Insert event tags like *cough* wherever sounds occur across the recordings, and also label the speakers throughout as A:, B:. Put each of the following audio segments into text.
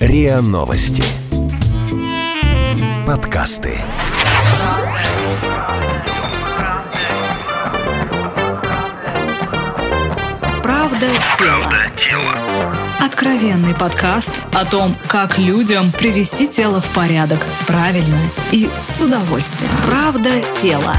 A: РИА Новости. Подкасты.
B: Правда тело. Откровенный подкаст о том, как людям привести тело в порядок правильно и с удовольствием. Правда тело.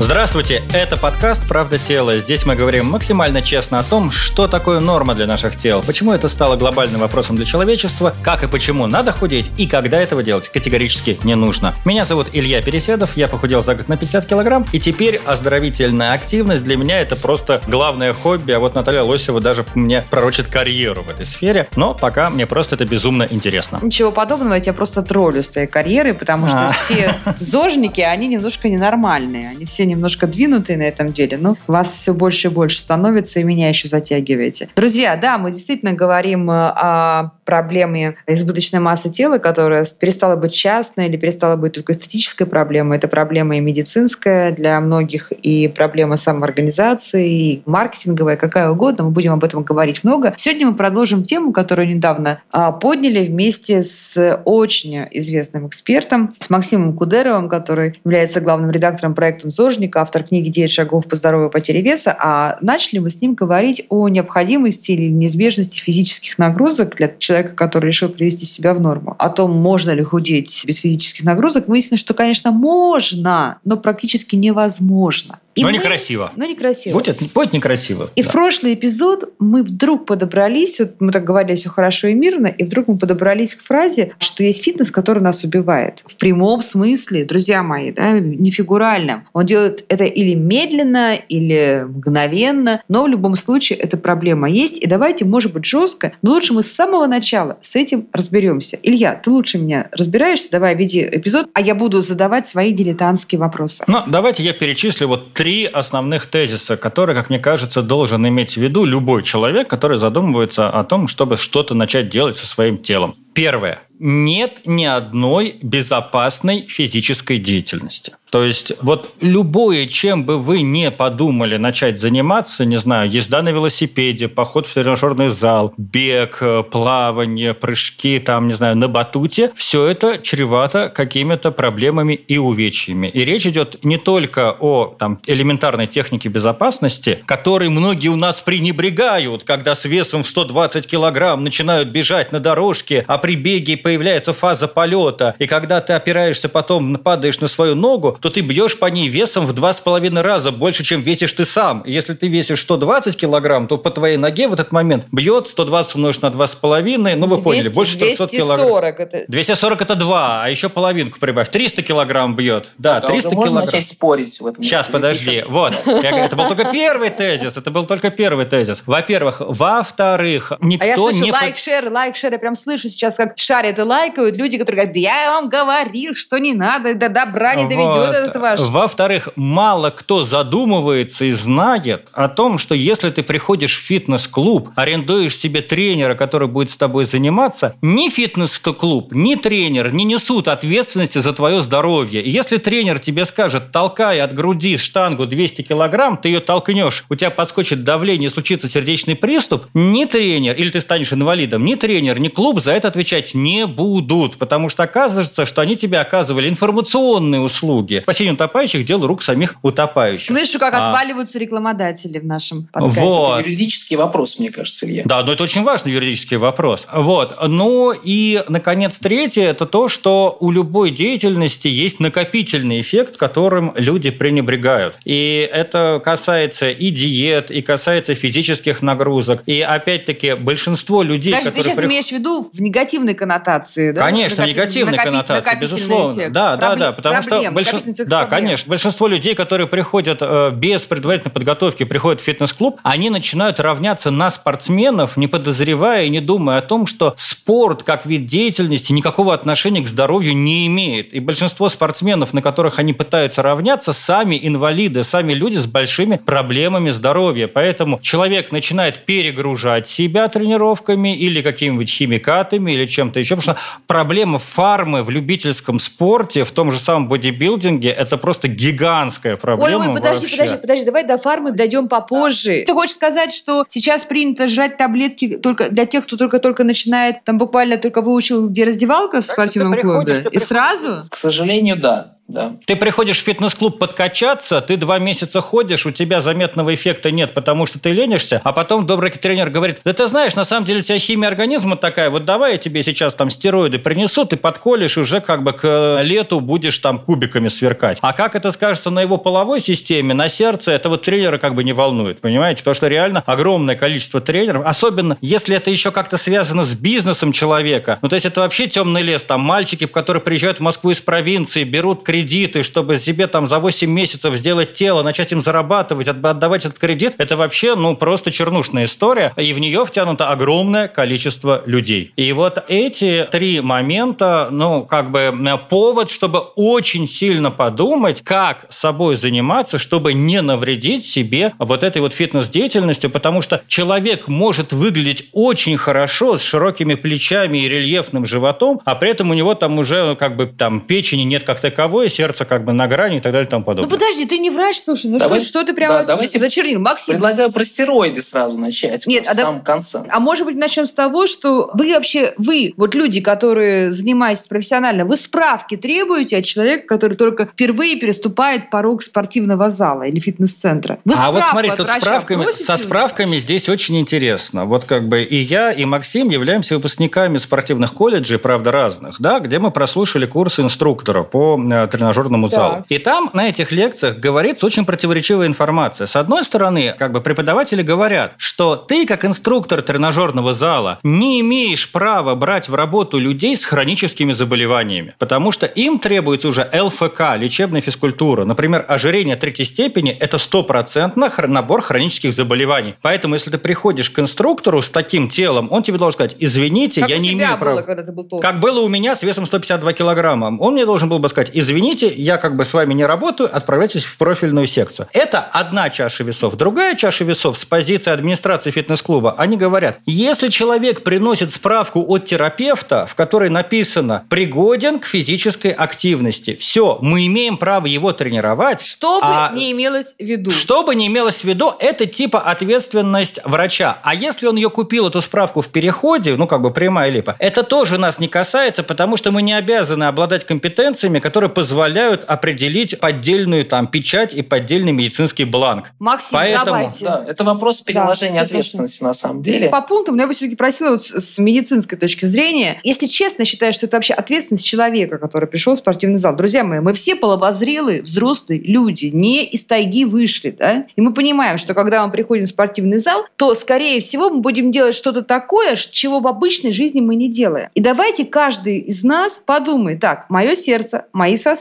C: Здравствуйте, это подкаст «Правда тела». Здесь мы говорим максимально честно о том, что такое норма для наших тел, почему это стало глобальным вопросом для человечества, как и почему надо худеть и когда этого делать категорически не нужно. Меня зовут Илья Переседов, я похудел за год на 50 килограмм, и теперь оздоровительная активность для меня это просто главное хобби, а вот Наталья Лосева даже мне пророчит карьеру в этой сфере, но пока мне просто это безумно интересно.
D: Ничего подобного, я тебя просто троллю с твоей карьерой, потому что
C: А.
D: все зожники, они немножко ненормальные, они все немножко двинутые на этом деле, но вас все больше и больше становится, и меня еще затягиваете. Друзья, да, мы действительно говорим э, о проблеме избыточной массы тела, которая перестала быть частной или перестала быть только эстетической проблемой. Это проблема и медицинская для многих, и проблема самоорганизации, и маркетинговая, какая угодно. Мы будем об этом говорить много. Сегодня мы продолжим тему, которую недавно а, подняли вместе с очень известным экспертом, с Максимом Кудеровым, который является главным редактором проекта «Зожник», автор книги «9 шагов по здоровой потере веса». А начали мы с ним говорить о необходимости или неизбежности физических нагрузок для человека, который решил привести себя в норму. О том, можно ли худеть без физических нагрузок, выяснилось, что, конечно, можно, но практически невозможно. И
C: Но
D: мы-
C: некрасиво.
D: Но некрасиво.
C: Будет, будет некрасиво.
D: И
C: да.
D: в прошлый эпизод мы вдруг подобрались, вот мы так говорили, все хорошо и мирно, и вдруг мы подобрались к фразе, что есть фитнес, который нас убивает. В прямом смысле, друзья мои, да, не фигурально. Он делает это или медленно, или мгновенно, но в любом случае эта проблема есть. И давайте, может быть, жестко, но лучше мы с самого начала с этим разберемся. Илья, ты лучше меня разбираешься, давай веди эпизод, а я буду задавать свои дилетантские вопросы.
C: Ну, давайте я перечислю вот три основных тезиса, которые, как мне кажется, должен иметь в виду любой человек, который задумывается о том, чтобы что-то начать делать со своим телом. Первое. Нет ни одной безопасной физической деятельности. То есть вот любое, чем бы вы не подумали начать заниматься, не знаю, езда на велосипеде, поход в тренажерный зал, бег, э, плавание, прыжки, там, не знаю, на батуте, все это чревато какими-то проблемами и увечьями. И речь идет не только о там, элементарной технике безопасности, которой многие у нас пренебрегают, когда с весом в 120 килограмм начинают бежать на дорожке, а при беге появляется фаза полета, и когда ты опираешься потом, падаешь на свою ногу, то ты бьешь по ней весом в два с половиной раза больше, чем весишь ты сам. И если ты весишь 120 килограмм, то по твоей ноге в этот момент бьет 120 умножить на два с половиной, ну вы поняли,
D: 200,
C: больше 300 килограмм.
D: 240 это
C: 240 это 2, а еще половинку прибавь. 300 килограмм бьет. Да,
E: Так, а
C: 300
E: уже можно
C: килограмм.
E: начать спорить в этом?
C: Сейчас,
E: Или
C: подожди.
E: еще?
C: Вот. Я говорю, это был только первый тезис. Это был только первый тезис. Во-первых. Во-вторых, никто
D: А я слышу
C: не...
D: лайк, шер, лайк, шер. Я прям слышу сейчас, как шарят и лайкают люди, которые говорят, да я вам говорил, что не надо, до добра не доведет
C: Вот.
D: этот ваш.
C: Во-вторых, мало кто задумывается и знает о том, что если ты приходишь в фитнес-клуб, арендуешь себе тренера, который будет с тобой заниматься, ни фитнес-клуб, ни тренер не несут ответственности за твое здоровье. И если тренер тебе скажет, толкай от груди штангу 200 килограмм, ты ее толкнешь, у тебя подскочит давление, случится сердечный приступ, ни тренер, или ты станешь инвалидом, ни тренер, ни клуб за это отвечать не будут, потому что оказывается, что они тебе оказывали информационные услуги. Спасение утопающих – дело рук самих утопающих.
D: Слышу, как
C: А.
D: отваливаются рекламодатели в нашем подкасте.
C: Вот.
E: Это юридический вопрос, мне кажется, Илья.
C: Да, но это очень важный юридический вопрос. Вот. Ну и, наконец, третье – это то, что у любой деятельности есть накопительный эффект, которым люди пренебрегают. И это касается и диет, и касается физических нагрузок. И, опять-таки, большинство людей,
D: ты
C: которые...
D: сейчас
C: прих-
D: имеешь в виду в негативной коннотации, да?
C: Конечно,
D: Накопи-
C: негативной
D: накопи-
C: коннотации, безусловно.
D: эффект.
C: Да, да,
D: Проблем-
C: да, потому что
D: проблем,
C: большин-
D: эффект
C: да, конечно, большинство людей, которые приходят э, без предварительной подготовки, приходят в фитнес-клуб, они начинают равняться на спортсменов, не подозревая и не думая о том, что спорт как вид деятельности никакого отношения к здоровью не имеет. И большинство спортсменов, на которых они пытаются равняться, сами инвалиды, сами люди с большими проблемами здоровья. Поэтому человек начинает перегружать себя тренировками или какими-нибудь химикатами или чем-то еще, потому что проблема фармы в любительском спорте, в том же самом бодибилдинге, тренинге это просто гигантская проблема.
D: Ой, ой, подожди,
C: вообще.
D: подожди, подожди, давай до фармы дойдем попозже. Ты хочешь сказать, что сейчас принято жрать таблетки только для тех, кто только-только начинает, там буквально только выучил, где раздевалка в спортивном клубе, и сразу?
E: К сожалению, да. Да.
C: Ты приходишь в фитнес-клуб подкачаться, ты два месяца ходишь, у тебя заметного эффекта нет, потому что ты ленишься, а потом добрый тренер говорит, да ты знаешь, на самом деле у тебя химия организма такая, вот давай я тебе сейчас там стероиды принесу, ты подколешь, уже как бы к лету будешь там кубиками сверкать. А как это скажется на его половой системе, на сердце, это вот тренера как бы не волнует, понимаете? Потому что реально огромное количество тренеров, особенно если это еще как-то связано с бизнесом человека, ну то есть это вообще темный лес, там мальчики, которые приезжают в Москву из провинции, берут кредиты, чтобы себе там за 8 месяцев сделать тело, начать им зарабатывать, от- отдавать этот кредит, это вообще, ну, просто чернушная история, и в нее втянуто огромное количество людей. И вот эти три момента, ну, как бы э, повод, чтобы очень сильно подумать, как собой заниматься, чтобы не навредить себе вот этой вот фитнес-деятельностью, потому что человек может выглядеть очень хорошо, с широкими плечами и рельефным животом, а при этом у него там уже как бы там печени нет как таковой, сердце как бы на грани и так далее и тому
D: Ну
C: подобное.
D: подожди, ты не врач, слушай, ну
E: Давай-
D: что, что ты прямо
E: да, давайте
D: зачернил? Максим,
E: Предлагаю про стероиды сразу начать.
D: Нет, а да-
E: самом конце.
D: А может быть, начнем с того, что вы вообще, вы, вот люди, которые занимаетесь профессионально, вы справки требуете от человека, который только впервые переступает порог спортивного зала или фитнес-центра? Вы
C: а вот смотри,
D: от
C: тут справками,
D: просите?
C: со справками здесь очень интересно. Вот как бы и я, и Максим являемся выпускниками спортивных колледжей, правда, разных, да, где мы прослушали курс инструктора по э, тренажерному
D: Так.
C: залу. И там на этих лекциях говорится очень противоречивая информация. С одной стороны, как бы преподаватели говорят, что ты, как инструктор тренажерного зала, не имеешь права брать в работу людей с хроническими заболеваниями, потому что им требуется уже ЛФК, лечебная физкультура. Например, ожирение третьей степени – это стопроцентно набор хронических заболеваний. Поэтому, если ты приходишь к инструктору с таким телом, он тебе должен сказать, извините,
D: Как
C: я не имею
D: было,
C: права.
D: когда ты был толстый?
C: Как было у меня с весом 152 килограмма. Он мне должен был бы сказать, извините, я как бы с вами не работаю, отправляйтесь в профильную секцию. Это одна чаша весов. Другая чаша весов с позиции администрации фитнес-клуба, они говорят, если человек приносит справку от терапевта, в которой написано «пригоден к физической активности», все, мы имеем право его тренировать.
D: Что бы
C: а
D: не имелось в виду.
C: что бы ни имелось в виду, это типа ответственность врача. А если он ее купил, эту справку в переходе, ну как бы прямая липа, это тоже нас не касается, потому что мы не обязаны обладать компетенциями, которые позволяют определить поддельную там печать и поддельный медицинский бланк.
D: Максим,
C: Поэтому-
D: давайте.
E: Да, это вопрос переложения
D: согласна.
E: ответственности на самом деле.
D: По пунктам, но я бы все-таки просила вот с, медицинской точки зрения. Если честно, считаю, что это вообще ответственность человека, который пришел в спортивный зал. Друзья мои, мы все половозрелые, взрослые люди, не из тайги вышли, да? И мы понимаем, что когда мы приходим в спортивный зал, то, скорее всего, мы будем делать что-то такое, чего в обычной жизни мы не делаем. И давайте каждый из нас подумает, так, мое сердце, мои сосуды,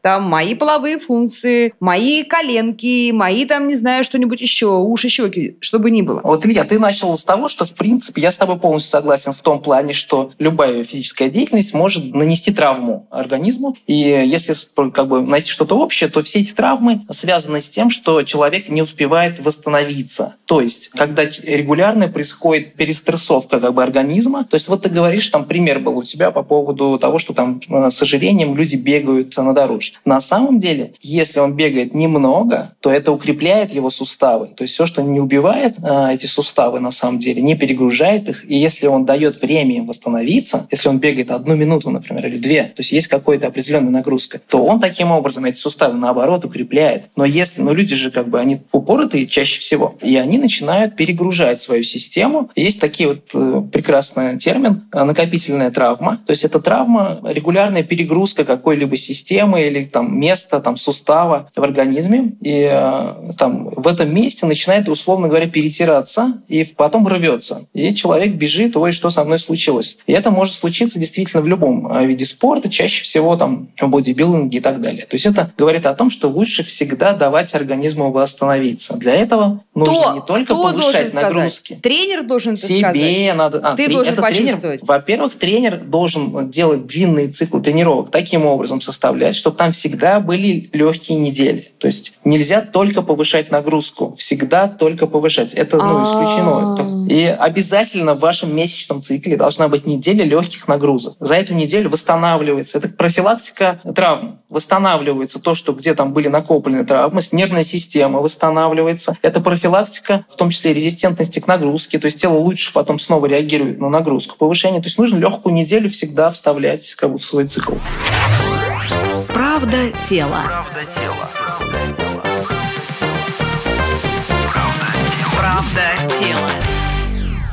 D: там, мои половые функции, мои коленки, мои там, не знаю, что-нибудь еще, уши, щеки, что бы ни было.
E: Вот, Илья, ты начал с того, что, в принципе, я с тобой полностью согласен в том плане, что любая физическая деятельность может нанести травму организму. И если как бы, найти что-то общее, то все эти травмы связаны с тем, что человек не успевает восстановиться. То есть, когда регулярно происходит перестрессовка как бы, организма, то есть вот ты говоришь, там пример был у тебя по поводу того, что там э, с ожирением люди бегают на дорожке. На самом деле, если он бегает немного, то это укрепляет его суставы. То есть все, что не убивает э, эти суставы на самом деле, не перегружает их. И если он дает время им восстановиться, если он бегает одну минуту, например, или две, то есть есть какая-то определенная нагрузка, то он таким образом эти суставы наоборот укрепляет. Но если, ну люди же как бы, они упоротые чаще всего, и они начинают перегружать свою систему. Есть такие вот э, прекрасный термин накопительная травма. То есть это травма, регулярная перегрузка какой-либо системы или там места, там сустава в организме. И э, там в этом месте начинает, условно говоря, перетираться и потом рвется. И человек бежит, ой, что со мной случилось. И это может случиться действительно в любом э, виде спорта, чаще всего там в бодибилдинге и так далее. То есть это говорит о том, что лучше всегда давать организму восстановиться. Для этого нужно
D: Кто?
E: не только повышать
D: сказать?
E: нагрузки.
D: Тренер должен это сказать.
E: Себе надо. а,
D: Ты
E: трен-
D: должен
E: это тренер-. Во-первых, тренер должен делать длинные циклы тренировок таким образом составлять, чтобы там всегда были легкие недели. То есть нельзя только повышать нагрузку, всегда только повышать. Это ну, исключено. И обязательно в вашем месячном цикле должна быть неделя легких нагрузок. За эту неделю восстанавливается. Это профилактика травм. восстанавливается то, что где там были накоплены травмы, нервная система восстанавливается. Это профилактика, в том числе резистентности к нагрузке, то есть тело лучше потом снова реагирует на нагрузку, повышение. То есть нужно легкую неделю всегда вставлять как бы, в свой цикл.
B: Правда тела. Правда тела.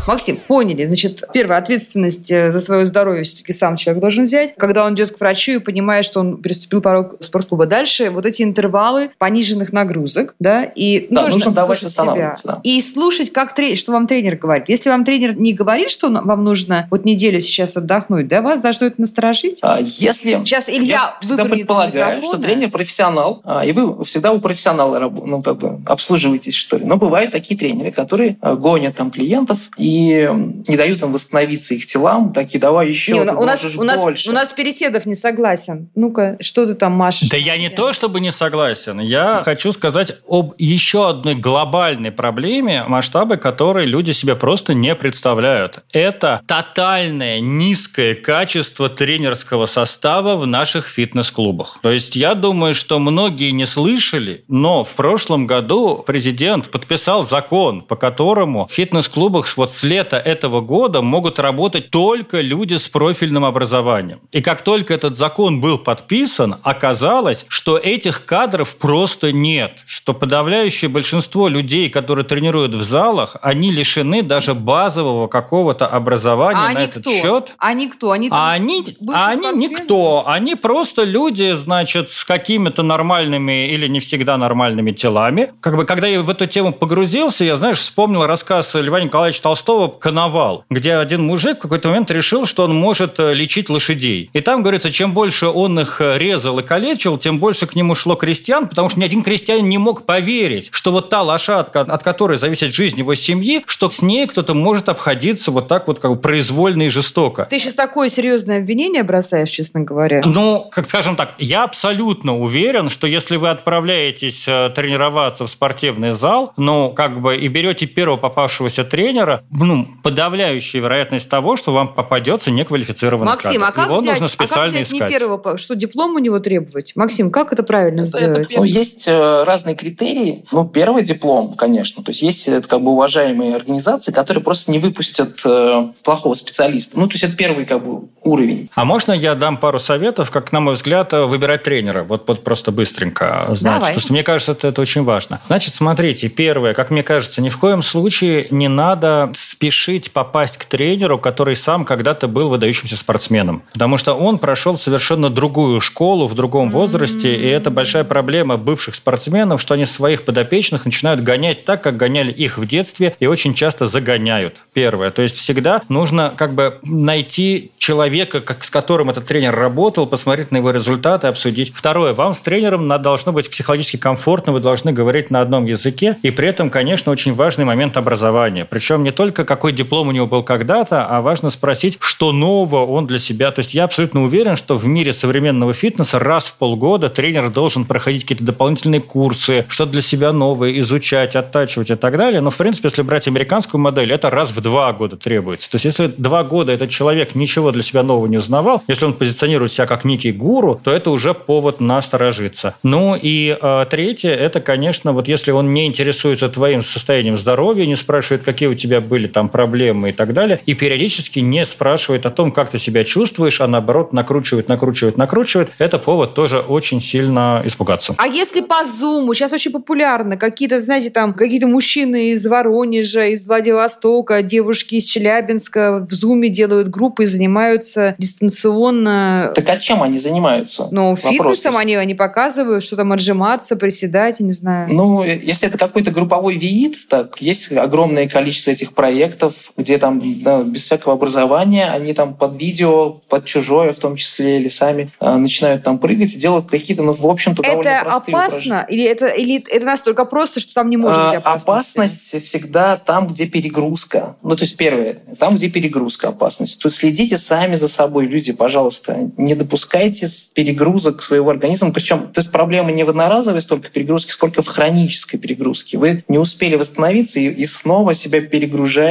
D: Максим, поняли. Значит, первая ответственность э, за свое здоровье все-таки сам человек должен взять. Когда он идет к врачу и понимает, что он переступил порог спортклуба. Дальше вот эти интервалы пониженных нагрузок, да, и
E: да, нужно давать себя. Да.
D: И слушать, как тренер, что вам тренер говорит. Если вам тренер не говорит, что вам нужно вот неделю сейчас отдохнуть, да, вас должно это насторожить?
E: А, если...
D: Сейчас Илья
E: я всегда предполагаю, что тренер профессионал, а, и вы всегда у профессионала ну, как бы обслуживаетесь, что ли. Но бывают такие тренеры, которые а, гонят там клиентов и не дают им восстановиться их телам, такие давай еще, не,
D: у нас, у нас, больше. У нас Переседов не согласен. Ну-ка, что ты там машешь?
C: Да я не то, чтобы не согласен. Я хочу сказать об еще одной глобальной проблеме, масштабы которой люди себе просто не представляют. Это тотальное низкое качество тренерского состава в наших фитнес-клубах. То есть я думаю, что многие не слышали, но в прошлом году президент подписал закон, по которому в фитнес-клубах вот с лета этого года могут работать только люди с профильным образованием. И как только этот закон был подписан, оказалось, что этих кадров просто нет, что подавляющее большинство людей, которые тренируют в залах, они лишены даже базового какого-то образования а на этот
D: кто?
C: счет.
D: Они кто?
C: Они, а они, а они никто. Они просто люди, значит, с какими-то нормальными или не всегда нормальными телами. Как бы, когда я в эту тему погрузился, я, знаешь, вспомнил рассказ Льва Николаевича Толстого Толстого «Коновал», где один мужик в какой-то момент решил, что он может э, лечить лошадей. И там говорится, чем больше он их э, резал и калечил, тем больше к нему шло крестьян, потому что ни один крестьянин не мог поверить, что вот та лошадка, от которой зависит жизнь его семьи, что с ней кто-то может обходиться вот так вот как бы произвольно и жестоко.
D: Ты сейчас такое серьезное обвинение бросаешь, честно говоря.
C: Ну, как скажем так, я абсолютно уверен, что если вы отправляетесь э, тренироваться в спортивный зал, ну, как бы и берете первого попавшегося тренера, ну, подавляющая вероятность того, что вам попадется неквалифицированный
D: Максим,
C: кадр.
D: а как Его взять, нужно специально а как взять искать. не первого, что диплом у него требовать? Максим, как это правильно это, сделать?
E: Это, ну, есть э, разные критерии. Ну, первый диплом, конечно. То есть есть это, как бы уважаемые организации, которые просто не выпустят э, плохого специалиста. Ну, то есть это первый как бы уровень.
C: А можно я дам пару советов, как, на мой взгляд, выбирать тренера? Вот, вот просто быстренько знать. Давай. Потому что мне кажется, это, это очень важно. Значит, смотрите, первое, как мне кажется, ни в коем случае не надо спешить попасть к тренеру, который сам когда-то был выдающимся спортсменом. Потому что он прошел совершенно другую школу в другом возрасте, и это большая проблема бывших спортсменов, что они своих подопечных начинают гонять так, как гоняли их в детстве, и очень часто загоняют. Первое. То есть всегда нужно как бы найти человека, как, с которым этот тренер работал, посмотреть на его результаты, обсудить. Второе. Вам с тренером должно быть психологически комфортно, вы должны говорить на одном языке, и при этом, конечно, очень важный момент образования. Причем не только какой диплом у него был когда-то, а важно спросить, что нового он для себя. То есть я абсолютно уверен, что в мире современного фитнеса раз в полгода тренер должен проходить какие-то дополнительные курсы, что-то для себя новое, изучать, оттачивать и так далее. Но, в принципе, если брать американскую модель, это раз в два года требуется. То есть если два года этот человек ничего для себя нового не узнавал, если он позиционирует себя как некий гуру, то это уже повод насторожиться. Ну и э, третье, это, конечно, вот если он не интересуется твоим состоянием здоровья, не спрашивает, какие у тебя были там проблемы и так далее, и периодически не спрашивает о том, как ты себя чувствуешь, а наоборот накручивает, накручивает, накручивает, это повод тоже очень сильно испугаться.
D: А если по Зуму, сейчас очень популярно, какие-то, знаете, там, какие-то мужчины из Воронежа, из Владивостока, девушки из Челябинска в Зуме делают группы и занимаются дистанционно.
E: Так а чем они занимаются?
D: Ну, фитнесом они, они показывают, что там отжиматься, приседать, не знаю.
E: Ну, если это какой-то групповой виит, так, есть огромное количество этих проектов, проектов, где там да, без всякого образования они там под видео, под чужое в том числе, или сами э, начинают там прыгать и делают какие-то, ну, в общем-то,
D: довольно Это опасно? Или это, или это настолько просто, что там не может быть
E: опасности? Опасность всегда там, где перегрузка. Ну, то есть, первое, там, где перегрузка опасность. То есть следите сами за собой, люди, пожалуйста, не допускайте перегрузок своего организма. Причем, то есть проблема не в одноразовой столько перегрузки, сколько в хронической перегрузке. Вы не успели восстановиться и, и снова себя перегружаете,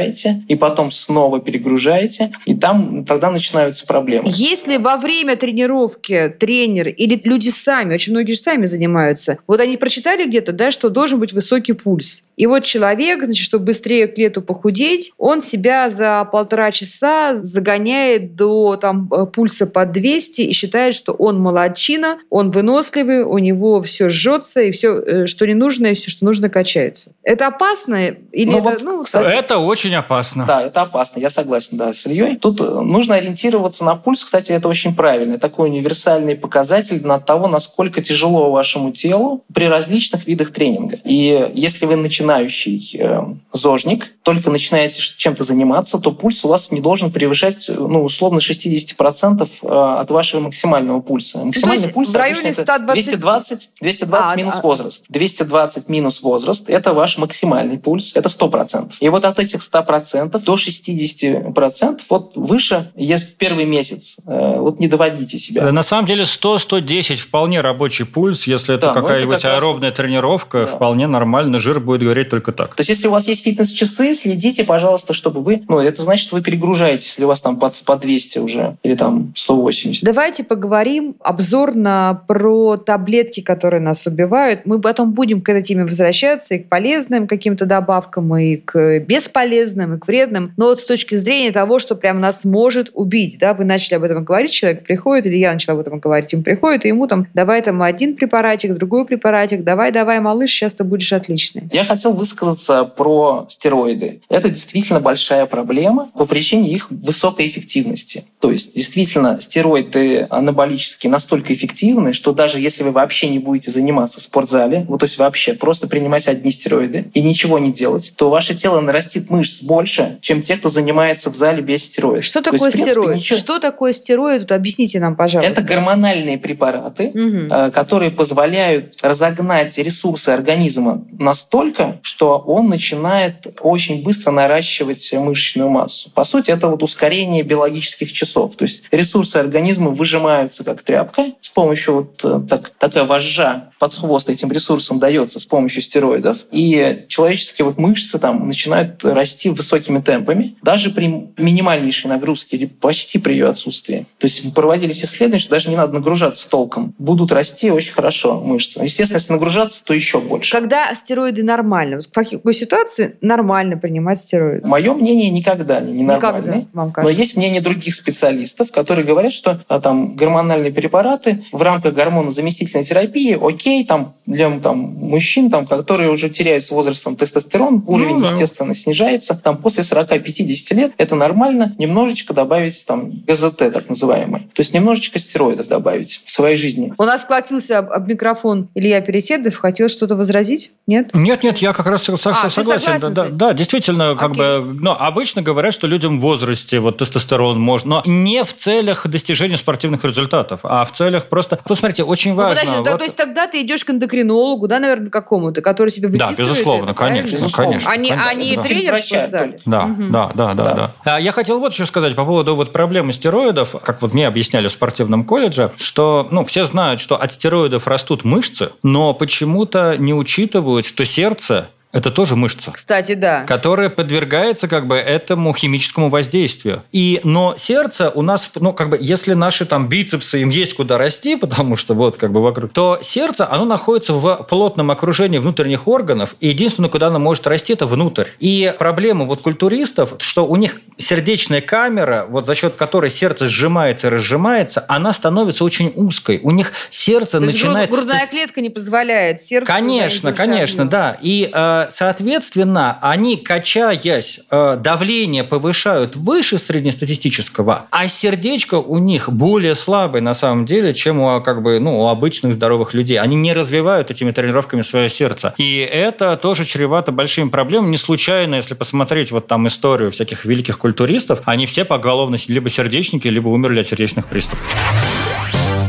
E: и потом снова перегружаете, и там тогда начинаются проблемы.
D: Если во время тренировки тренер или люди сами, очень многие же сами занимаются, вот они прочитали где-то, да, что должен быть высокий пульс. И вот человек, значит, чтобы быстрее к лету похудеть, он себя за полтора часа загоняет до там, э, пульса под 200 и считает, что он молодчина, он выносливый, у него все жжется, и все, э, что не нужно, и все, что нужно, качается. Это опасно? Или
C: ну,
D: это,
C: вот, ну, кстати, это очень опасно.
E: Да, это опасно, я согласен да, с Ильей. Тут э, нужно ориентироваться на пульс, кстати, это очень правильно. Такой универсальный показатель на того, насколько тяжело вашему телу при различных видах тренинга. И если вы начинаете начинающий э, зожник, только начинаете чем-то заниматься, то пульс у вас не должен превышать, ну, условно, 60% э, от вашего максимального пульса. Максимальный
D: ну,
E: пульс
D: в районе 120...
E: 220, 220 а, минус а... возраст. 220 минус возраст – это ваш максимальный пульс, это 100%. И вот от этих 100% до 60%, вот выше, если в первый месяц, э, вот не доводите себя.
C: На самом деле 100-110 вполне рабочий пульс, если это да, ну, какая-нибудь аэробная раз... тренировка, да. вполне нормально, жир будет говорить только так.
E: То есть, если у вас есть фитнес-часы, следите, пожалуйста, чтобы вы... Ну, это значит, что вы перегружаетесь, если у вас там под, по 200 уже или там 180.
D: Давайте поговорим обзорно про таблетки, которые нас убивают. Мы потом будем к этой теме возвращаться и к полезным каким-то добавкам, и к бесполезным, и к вредным. Но вот с точки зрения того, что прям нас может убить, да, вы начали об этом говорить, человек приходит, или я начала об этом говорить, ему приходит, и ему там, давай там один препаратик, другой препаратик, давай, давай, малыш, сейчас ты будешь отличный.
E: Я хотел хотел высказаться про стероиды. Это действительно большая проблема по причине их высокой эффективности. То есть, действительно, стероиды анаболические настолько эффективны, что даже если вы вообще не будете заниматься в спортзале, вот то есть вообще просто принимать одни стероиды и ничего не делать, то ваше тело нарастит мышц больше, чем те, кто занимается в зале без стероидов.
D: Что то такое есть, стероид? Принципе, ничего... Что такое стероид? Вот объясните нам, пожалуйста.
E: Это гормональные препараты, угу. которые позволяют разогнать ресурсы организма настолько, что он начинает очень быстро наращивать мышечную массу. По сути, это вот ускорение биологических часов. То есть ресурсы организма выжимаются как тряпка с помощью вот э, так, такая вожжа под хвост этим ресурсам дается с помощью стероидов. И человеческие вот мышцы там начинают расти высокими темпами, даже при минимальнейшей нагрузке или почти при ее отсутствии. То есть проводились исследования, что даже не надо нагружаться толком. Будут расти очень хорошо мышцы. Естественно, если нагружаться, то еще больше.
D: Когда стероиды нормально? Вот в какой ситуации нормально принимать стероиды?
E: Мое мнение никогда не нормальное. Никогда,
D: вам кажется.
E: Но есть мнение других специалистов, которые говорят, что а, там гормональные препараты в рамках гормонозаместительной терапии, окей, там для там, мужчин, там, которые уже теряют с возрастом тестостерон, уровень, ну, да. естественно, снижается. Там после 40-50 лет это нормально немножечко добавить там ГЗТ, так называемый. То есть немножечко стероидов добавить в своей жизни.
D: У нас схватился об, об микрофон Илья Переседов, хотел что-то возразить? Нет?
C: Нет, нет, я как раз а, согласен. Да, да, действительно, как Окей. бы, ну, обычно говорят, что людям в возрасте вот тестостерон можно, но не в целях достижения спортивных результатов, а в целях просто... Посмотрите, очень ну, важно...
D: подожди, вот... то есть тогда ты идешь к эндокринологу, да, наверное, какому-то, который себе выписывает
C: Да, безусловно, это, конечно, безусловно. конечно.
D: Они,
C: конечно,
D: они да. тренер спортзале?
C: Да, угу. да, да, да, да, да. Я хотел вот еще сказать по поводу вот проблемы стероидов, как вот мне объясняли в спортивном колледже, что, ну, все знают, что от стероидов растут мышцы, но почему-то не учитывают, что сердце это тоже мышца.
D: Кстати, да.
C: Которая подвергается как бы этому химическому воздействию. И, но сердце у нас, ну, как бы, если наши там бицепсы, им есть куда расти, *laughs* потому что вот как бы вокруг, то сердце, оно находится в плотном окружении внутренних органов, и единственное, куда оно может расти, это внутрь. И проблема вот культуристов, что у них сердечная камера, вот за счет которой сердце сжимается и разжимается, она становится очень узкой. У них сердце
D: то
C: начинает...
D: грудная клетка не позволяет сердцу...
C: Конечно, конечно, да. И э, соответственно, они, качаясь, э, давление повышают выше среднестатистического, а сердечко у них более слабое на самом деле, чем у, как бы, ну, у обычных здоровых людей. Они не развивают этими тренировками свое сердце. И это тоже чревато большими проблемами. Не случайно, если посмотреть вот там историю всяких великих культуристов, они все поголовно либо сердечники, либо умерли от сердечных приступов.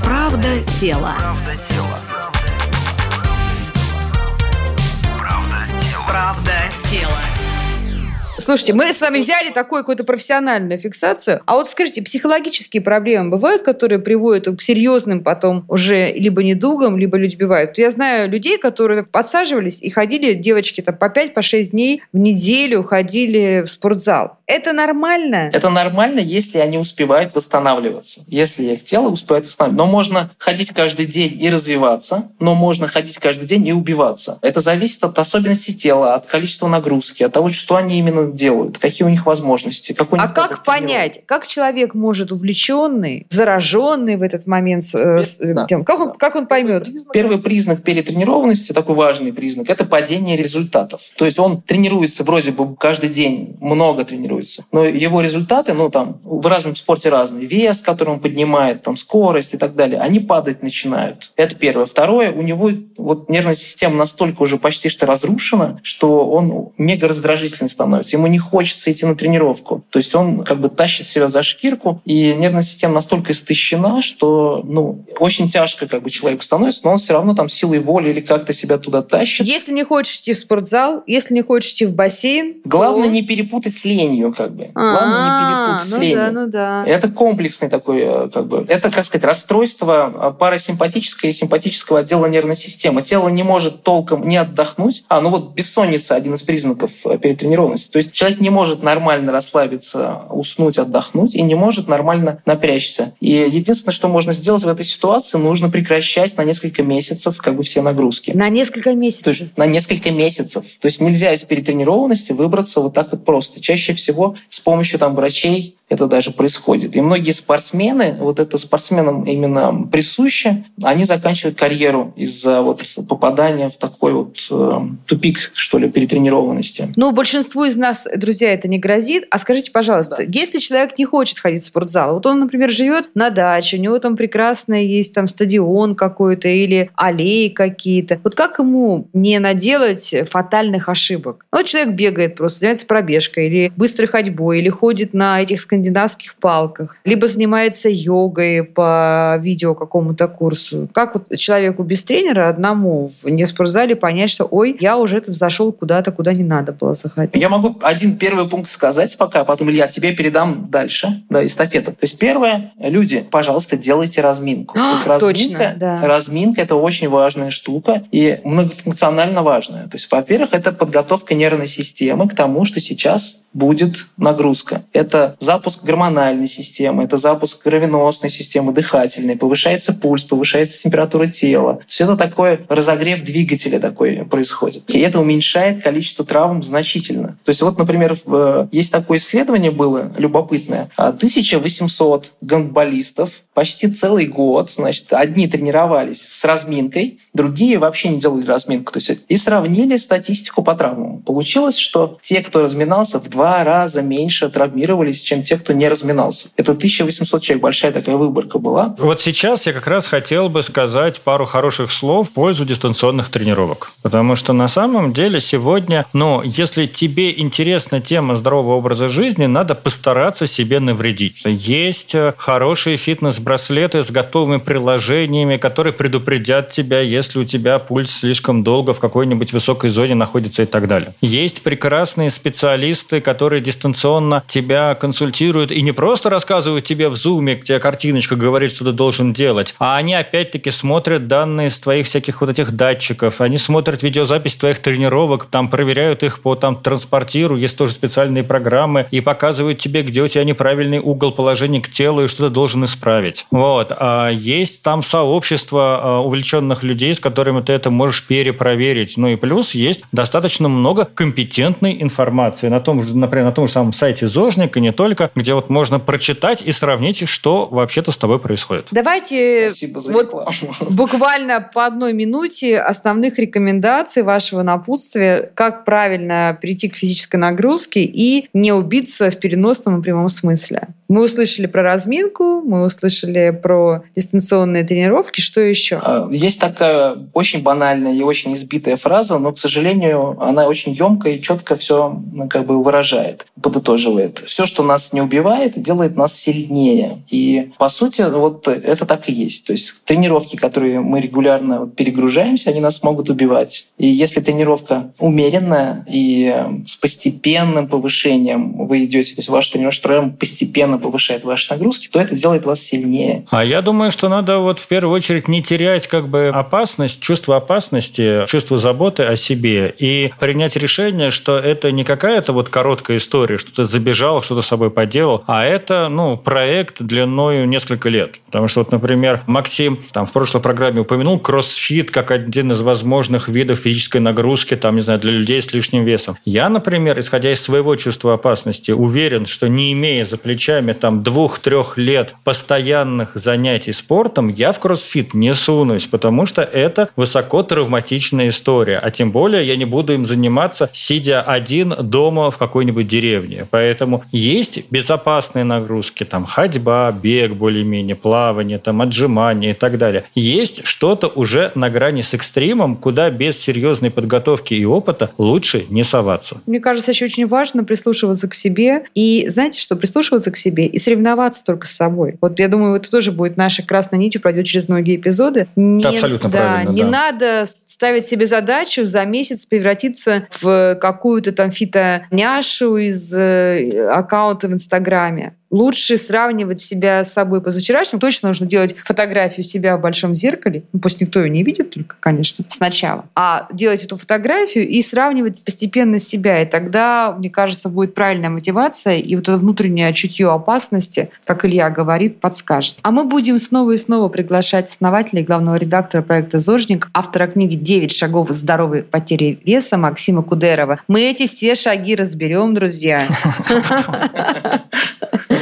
B: Правда тело. Правда тело.
D: Слушайте, мы с вами взяли такую какую-то профессиональную фиксацию. А вот скажите, психологические проблемы бывают, которые приводят к серьезным потом уже либо недугам, либо люди бивают? Я знаю людей, которые подсаживались и ходили, девочки, там, по 5 по 6 дней в неделю ходили в спортзал. Это нормально?
E: Это нормально, если они успевают восстанавливаться. Если их тело успевает восстанавливаться. Но можно ходить каждый день и развиваться, но можно ходить каждый день и убиваться. Это зависит от особенностей тела, от количества нагрузки, от того, что они именно делают, какие у них возможности. Какой
D: а как понять, как человек может увлеченный, зараженный в этот момент э, с, да. тем, как он, как он поймет?
E: Первый признак перетренированности, такой важный признак, это падение результатов. То есть он тренируется вроде бы каждый день, много тренируется, но его результаты, ну там в разном спорте разные, вес, который он поднимает, там скорость и так далее, они падать начинают. Это первое. Второе, у него вот нервная система настолько уже почти что разрушена, что он мега раздражительный становится. Ему не хочется идти на тренировку. То есть он как бы тащит себя за шкирку, и нервная система настолько истощена, что ну, очень тяжко как бы человеку становится, но он все равно там силой воли или как-то себя туда тащит.
D: Если не хочешь идти в спортзал, если не хочешь идти в бассейн,
E: Главное то... не перепутать с ленью, как бы. Главное не перепутать с
D: ну
E: ленью.
D: Да, ну да.
E: Это комплексный такой, э, как бы, это, как сказать, расстройство э, парасимпатического и симпатического отдела нервной системы. Тело не может толком не отдохнуть. А, ну вот бессонница один из признаков э, перетренированности. То есть человек не может нормально расслабиться, уснуть, отдохнуть и не может нормально напрячься. И единственное, что можно сделать в этой ситуации, нужно прекращать на несколько месяцев как бы все нагрузки.
D: На несколько месяцев?
E: То есть на несколько месяцев. То есть нельзя из перетренированности выбраться вот так вот просто. Чаще всего с помощью там врачей это даже происходит. И многие спортсмены, вот это спортсменам именно присуще, они заканчивают карьеру из-за вот попадания в такой вот э, тупик, что ли, перетренированности.
D: Ну, большинству из нас, друзья, это не грозит. А скажите, пожалуйста, да. если человек не хочет ходить в спортзал, вот он, например, живет на даче, у него там прекрасный есть там стадион какой-то или аллеи какие-то, вот как ему не наделать фатальных ошибок? Ну, вот человек бегает просто, занимается пробежкой или быстрой ходьбой, или ходит на этих скандинавских палках, либо занимается йогой по видео какому-то курсу. Как вот человеку без тренера одному в не спортзале понять, что ой, я уже там зашел куда-то, куда не надо было заходить?
E: Я могу один первый пункт сказать пока, а потом, Илья, тебе передам дальше, да, эстафету. То есть первое, люди, пожалуйста, делайте разминку. То есть *gasps* разминка,
D: Точно, да.
E: разминка – это очень важная штука и многофункционально важная. То есть, во-первых, это подготовка нервной системы к тому, что сейчас будет нагрузка. Это запуск гормональной системы, это запуск кровеносной системы, дыхательной, повышается пульс, повышается температура тела. Все это такое разогрев двигателя такой происходит. И это уменьшает количество травм значительно. То есть вот, например, есть такое исследование было любопытное. 1800 гандболистов почти целый год, значит, одни тренировались с разминкой, другие вообще не делали разминку. То есть и сравнили статистику по травмам. Получилось, что те, кто разминался в два раза меньше травмировались, чем те, кто не разминался. Это 1800 человек, большая такая выборка была.
C: Вот сейчас я как раз хотел бы сказать пару хороших слов в пользу дистанционных тренировок. Потому что на самом деле сегодня, ну, если тебе интересна тема здорового образа жизни, надо постараться себе навредить. Есть э, хорошие фитнес-браслеты с готовыми приложениями, которые предупредят тебя, если у тебя пульс слишком долго в какой-нибудь высокой зоне находится и так далее. Есть прекрасные специалисты, которые дистанционно тебя консультируют и не просто рассказывают тебе в зуме, где картиночка говорит, что ты должен делать, а они опять-таки смотрят данные с твоих всяких вот этих датчиков, они смотрят видеозапись твоих тренировок, там проверяют их по там транспортиру, есть тоже специальные программы, и показывают тебе, где у тебя неправильный угол положения к телу и что ты должен исправить. Вот. А есть там сообщество а, увлеченных людей, с которыми ты это можешь перепроверить. Ну и плюс есть достаточно много компетентной информации на том же например, на том же самом сайте ЗОЖник, и не только, где вот можно прочитать и сравнить, что вообще-то с тобой происходит.
D: Давайте вот буквально по одной минуте основных рекомендаций вашего напутствия, как правильно перейти к физической нагрузке и не убиться в переносном и прямом смысле. Мы услышали про разминку, мы услышали про дистанционные тренировки. Что еще?
E: А, есть такая очень банальная и очень избитая фраза, но, к сожалению, она очень емкая и четко все ну, как бы выражает, подытоживает. Все, что нас не убивает, делает нас сильнее. И, по сути, вот это так и есть. То есть тренировки, которые мы регулярно перегружаемся, они нас могут убивать. И если тренировка умеренная и с постепенным повышением вы идете, то есть ваш тренировочный программа постепенно повышает ваши нагрузки, то это делает вас сильнее.
C: А я думаю, что надо вот в первую очередь не терять как бы опасность, чувство опасности, чувство заботы о себе и принять решение, что это не какая-то вот короткая история, что ты забежал, что-то с собой поделал, а это, ну, проект длиною несколько лет. Потому что вот, например, Максим там в прошлой программе упомянул кроссфит как один из возможных видов физической нагрузки, там, не знаю, для людей с лишним весом. Я, например, исходя из своего чувства опасности, уверен, что не имея за плечами там двух-трех лет постоянных занятий спортом, я в кроссфит не сунусь, потому что это высоко травматичная история. А тем более я не буду им заниматься, сидя один дома в какой-нибудь деревне. Поэтому есть безопасные нагрузки, там ходьба, бег более-менее, плавание, там отжимания и так далее. Есть что-то уже на грани с экстримом, куда без серьезной подготовки и опыта лучше не соваться.
D: Мне кажется, еще очень важно прислушиваться к себе. И знаете что? Прислушиваться к себе и соревноваться только с собой. Вот я думаю, это тоже будет наша красной нитью, пройдет через многие эпизоды.
C: Не, Абсолютно
D: да,
C: правильно.
D: Не
C: да.
D: надо ставить себе задачу за месяц превратиться в какую-то там фитоняшу из э, аккаунта в Инстаграме лучше сравнивать себя с собой позавчерашним. Точно нужно делать фотографию себя в большом зеркале. Ну, пусть никто ее не видит только, конечно, сначала. А делать эту фотографию и сравнивать постепенно себя. И тогда, мне кажется, будет правильная мотивация, и вот это внутреннее чутье опасности, как Илья говорит, подскажет. А мы будем снова и снова приглашать основателя и главного редактора проекта «Зожник», автора книги «Девять шагов здоровой потери веса» Максима Кудерова. Мы эти все шаги разберем, друзья. *laughs*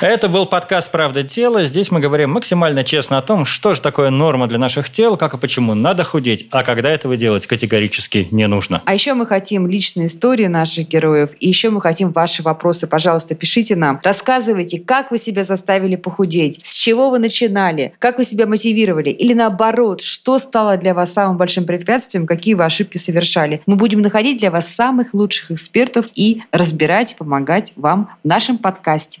C: Это был подкаст «Правда тела». Здесь мы говорим максимально честно о том, что же такое норма для наших тел, как и почему надо худеть, а когда этого делать категорически не нужно.
D: А еще мы хотим личные истории наших героев, и еще мы хотим ваши вопросы. Пожалуйста, пишите нам, рассказывайте, как вы себя заставили похудеть, с чего вы начинали, как вы себя мотивировали, или наоборот, что стало для вас самым большим препятствием, какие вы ошибки совершали. Мы будем находить для вас самых лучших экспертов и разбирать помогать вам в нашем подкасте